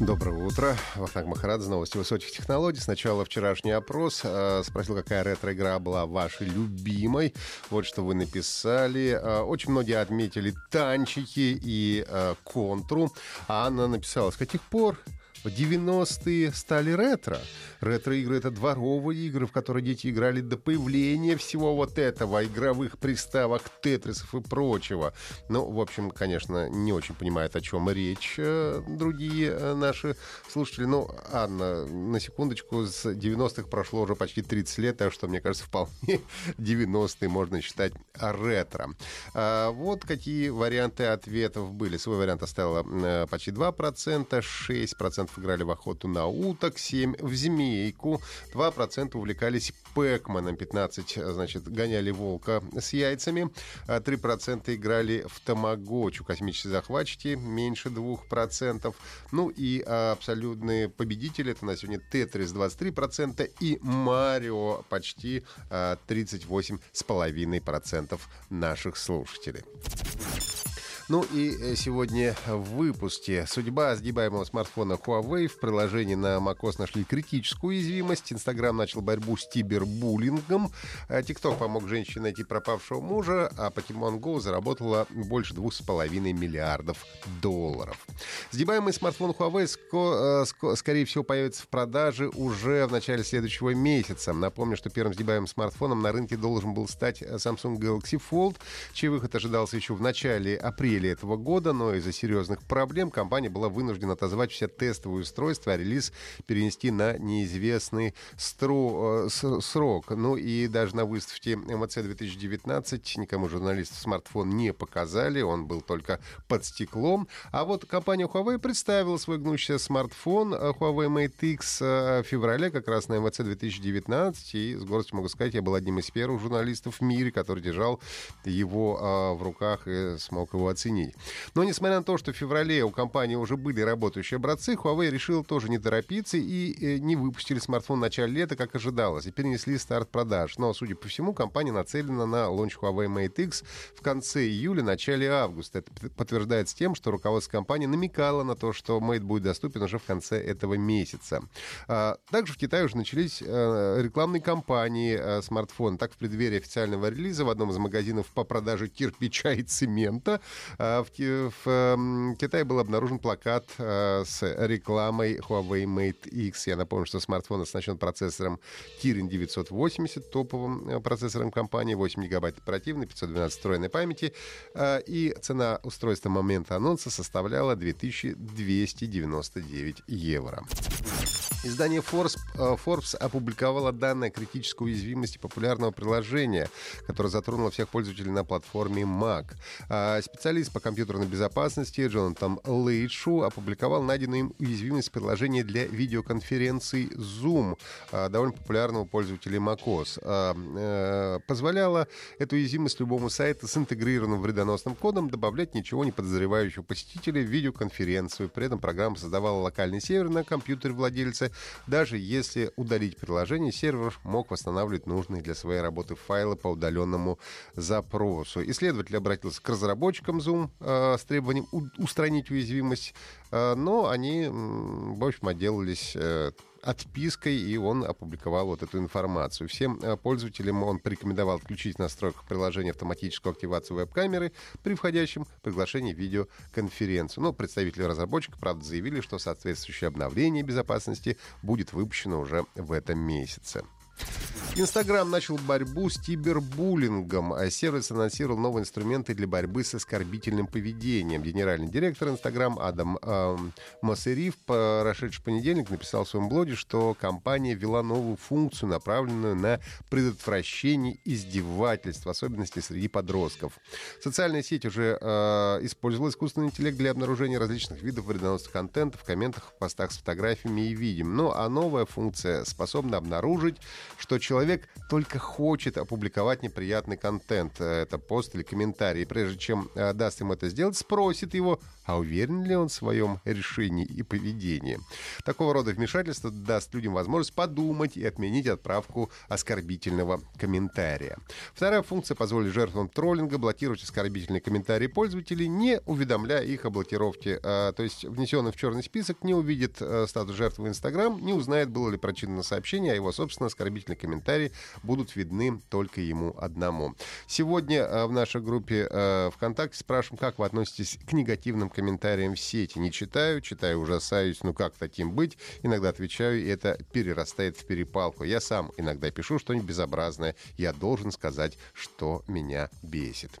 Доброе утро. Вахтанг Махарадзе, новости высоких технологий. Сначала вчерашний опрос. Э, спросил, какая ретро-игра была вашей любимой. Вот что вы написали. Э, очень многие отметили танчики и э, контру. А Анна написала, с каких пор 90-е стали ретро. Ретро-игры — это дворовые игры, в которые дети играли до появления всего вот этого, игровых приставок, тетрисов и прочего. Ну, в общем, конечно, не очень понимают, о чем речь э, другие э, наши слушатели. Ну, Анна, на секундочку, с 90-х прошло уже почти 30 лет, так что, мне кажется, вполне 90-е можно считать ретро. А вот какие варианты ответов были. Свой вариант оставила э, почти 2%, 6% играли в охоту на уток, 7% в змейку, 2% увлекались Пэкманом, 15% значит, гоняли волка с яйцами, 3% а играли в Тамагочу, космические захватчики, меньше 2%. Ну и абсолютные победители, это на сегодня Тетрис 23% и Марио почти 38,5% наших слушателей. Ну и э, сегодня в выпуске. Судьба сгибаемого смартфона Huawei. В приложении на macOS нашли критическую уязвимость. Инстаграм начал борьбу с кибербуллингом. ТикТок помог женщине найти пропавшего мужа, а Pokemon Go заработала больше 2,5 миллиардов долларов. Сгибаемый смартфон Huawei ско- ско- скорее всего появится в продаже уже в начале следующего месяца. Напомню, что первым сгибаемым смартфоном на рынке должен был стать Samsung Galaxy Fold, чей выход ожидался еще в начале апреля апреле этого года, но из-за серьезных проблем компания была вынуждена отозвать все тестовые устройства, а релиз перенести на неизвестный стро... Э, срок. Ну и даже на выставке МЦ 2019 никому журналистов смартфон не показали, он был только под стеклом. А вот компания Huawei представила свой гнущий смартфон э, Huawei Mate X э, в феврале, как раз на МЦ 2019, и с гордостью могу сказать, я был одним из первых журналистов в мире, который держал его в руках и смог его оценить оценить. Но несмотря на то, что в феврале у компании уже были работающие образцы, Huawei решил тоже не торопиться и э, не выпустили смартфон в начале лета, как ожидалось, и перенесли старт продаж. Но, судя по всему, компания нацелена на лонч Huawei Mate X в конце июля, начале августа. Это подтверждается тем, что руководство компании намекало на то, что Mate будет доступен уже в конце этого месяца. А, также в Китае уже начались э, рекламные кампании э, смартфона. Так, в преддверии официального релиза в одном из магазинов по продаже кирпича и цемента в, в эм, Китае был обнаружен плакат э, с рекламой Huawei Mate X. Я напомню, что смартфон оснащен процессором Kirin 980, топовым э, процессором компании, 8 гигабайт оперативной, 512 встроенной памяти. Э, и цена устройства момента анонса составляла 2299 евро. Издание Forbes, Forbes опубликовало данные о критической уязвимости популярного приложения, которое затронуло всех пользователей на платформе Mac. А специалист по компьютерной безопасности Джонатан Лейшу опубликовал найденную им уязвимость приложения для видеоконференций Zoom, а, довольно популярного пользователя macOS. А, э, позволяла эту уязвимость любому сайту с интегрированным вредоносным кодом добавлять ничего не подозревающего посетителя в видеоконференцию. При этом программа создавала локальный сервер на компьютере владельца даже если удалить приложение, сервер мог восстанавливать нужные для своей работы файлы по удаленному запросу. Исследователь обратился к разработчикам Zoom э, с требованием устранить уязвимость, э, но они, в общем, отделались э, отпиской, и он опубликовал вот эту информацию. Всем э, пользователям он порекомендовал включить в настройках приложения автоматическую активацию веб-камеры при входящем приглашении в видеоконференцию. Но представители разработчика, правда, заявили, что соответствующее обновление безопасности будет выпущено уже в этом месяце. Инстаграм начал борьбу с кибербуллингом, а сервис анонсировал новые инструменты для борьбы с оскорбительным поведением. Генеральный директор Инстаграм Адам э, Масерив по прошедший понедельник написал в своем блоге, что компания ввела новую функцию, направленную на предотвращение издевательств, в особенности среди подростков. Социальная сеть уже э, использовала искусственный интеллект для обнаружения различных видов вредоносных контента в комментах, постах с фотографиями и видео. Ну а новая функция способна обнаружить что человек только хочет опубликовать неприятный контент, э, это пост или комментарий. Прежде чем э, даст ему это сделать, спросит его, а уверен ли он в своем решении и поведении. Такого рода вмешательство даст людям возможность подумать и отменить отправку оскорбительного комментария. Вторая функция позволит жертвам троллинга блокировать оскорбительные комментарии пользователей, не уведомляя их о блокировке. А, то есть внесенный в черный список не увидит а, статус жертвы в Инстаграм, не узнает, было ли прочитано сообщение, а его, собственно, оскорбительные комментарии будут видны только ему одному. Сегодня а, в нашей группе а, ВКонтакте спрашиваем, как вы относитесь к негативным комментариям в сети. Не читаю, читаю, ужасаюсь, ну как таким быть? Иногда отвечаю, и это перерастает в перепалку. Я сам иногда пишу что-нибудь безобразное. Я должен сказать, что меня бесит.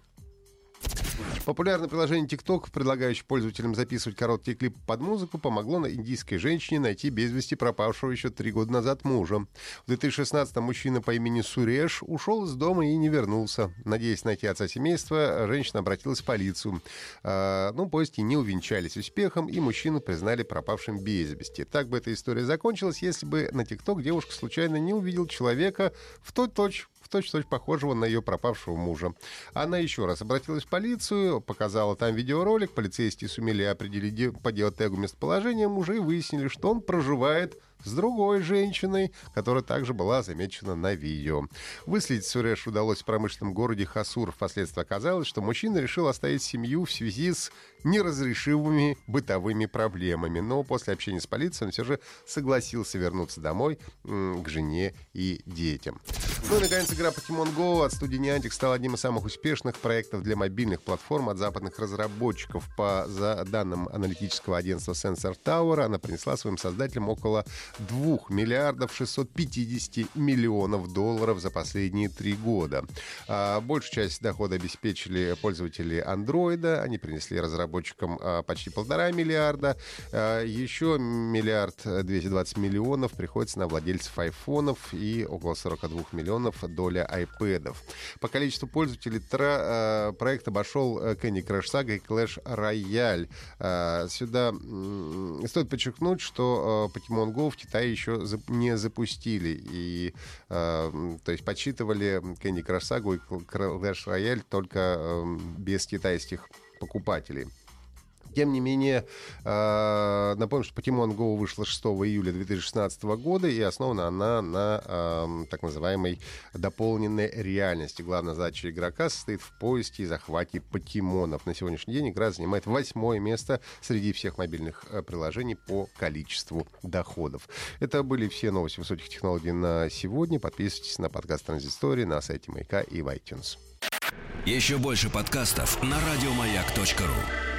Популярное приложение TikTok, предлагающее пользователям записывать короткие клипы под музыку, помогло на индийской женщине найти без вести пропавшего еще три года назад мужа. В 2016-м мужчина по имени Суреш ушел из дома и не вернулся. Надеясь найти отца семейства, женщина обратилась в полицию. А, ну, поиски не увенчались успехом, и мужчину признали пропавшим без вести. Так бы эта история закончилась, если бы на TikTok девушка случайно не увидела человека в тот точь точь-в-точь похожего на ее пропавшего мужа. Она еще раз обратилась в полицию, показала там видеоролик, полицейские сумели определить по геотегу местоположение мужа и выяснили, что он проживает с другой женщиной, которая также была замечена на видео. Выследить Суреш удалось в промышленном городе Хасур. Впоследствии оказалось, что мужчина решил оставить семью в связи с неразрешимыми бытовыми проблемами. Но после общения с полицией он все же согласился вернуться домой к жене и детям. Ну и, наконец, игра Pokemon Go от студии Niantic стала одним из самых успешных проектов для мобильных платформ от западных разработчиков. По за данным аналитического агентства Sensor Tower, она принесла своим создателям около 2 миллиардов 650 миллионов долларов за последние три года. А большую часть дохода обеспечили пользователи Андроида. Они принесли разработчикам а, почти полтора миллиарда. А, еще миллиард 220 миллионов приходится на владельцев айфонов и около 42 миллионов доля айпэдов. По количеству пользователей тра, проект обошел Candy Crush Saga и Clash Royale. Сюда стоит подчеркнуть, что Pokemon Go в Китае еще не запустили. И, э, то есть подсчитывали Candy Crush Saga и Clash Royale только э, без китайских покупателей. Тем не менее, э, напомню, что Pokemon Go вышла 6 июля 2016 года, и основана она на э, так называемой дополненной реальности. Главная задача игрока состоит в поиске и захвате покемонов. На сегодняшний день игра занимает восьмое место среди всех мобильных э, приложений по количеству доходов. Это были все новости высоких технологий на сегодня. Подписывайтесь на подкаст Транзистории на сайте Маяка и в iTunes. Еще больше подкастов на радиомаяк.ру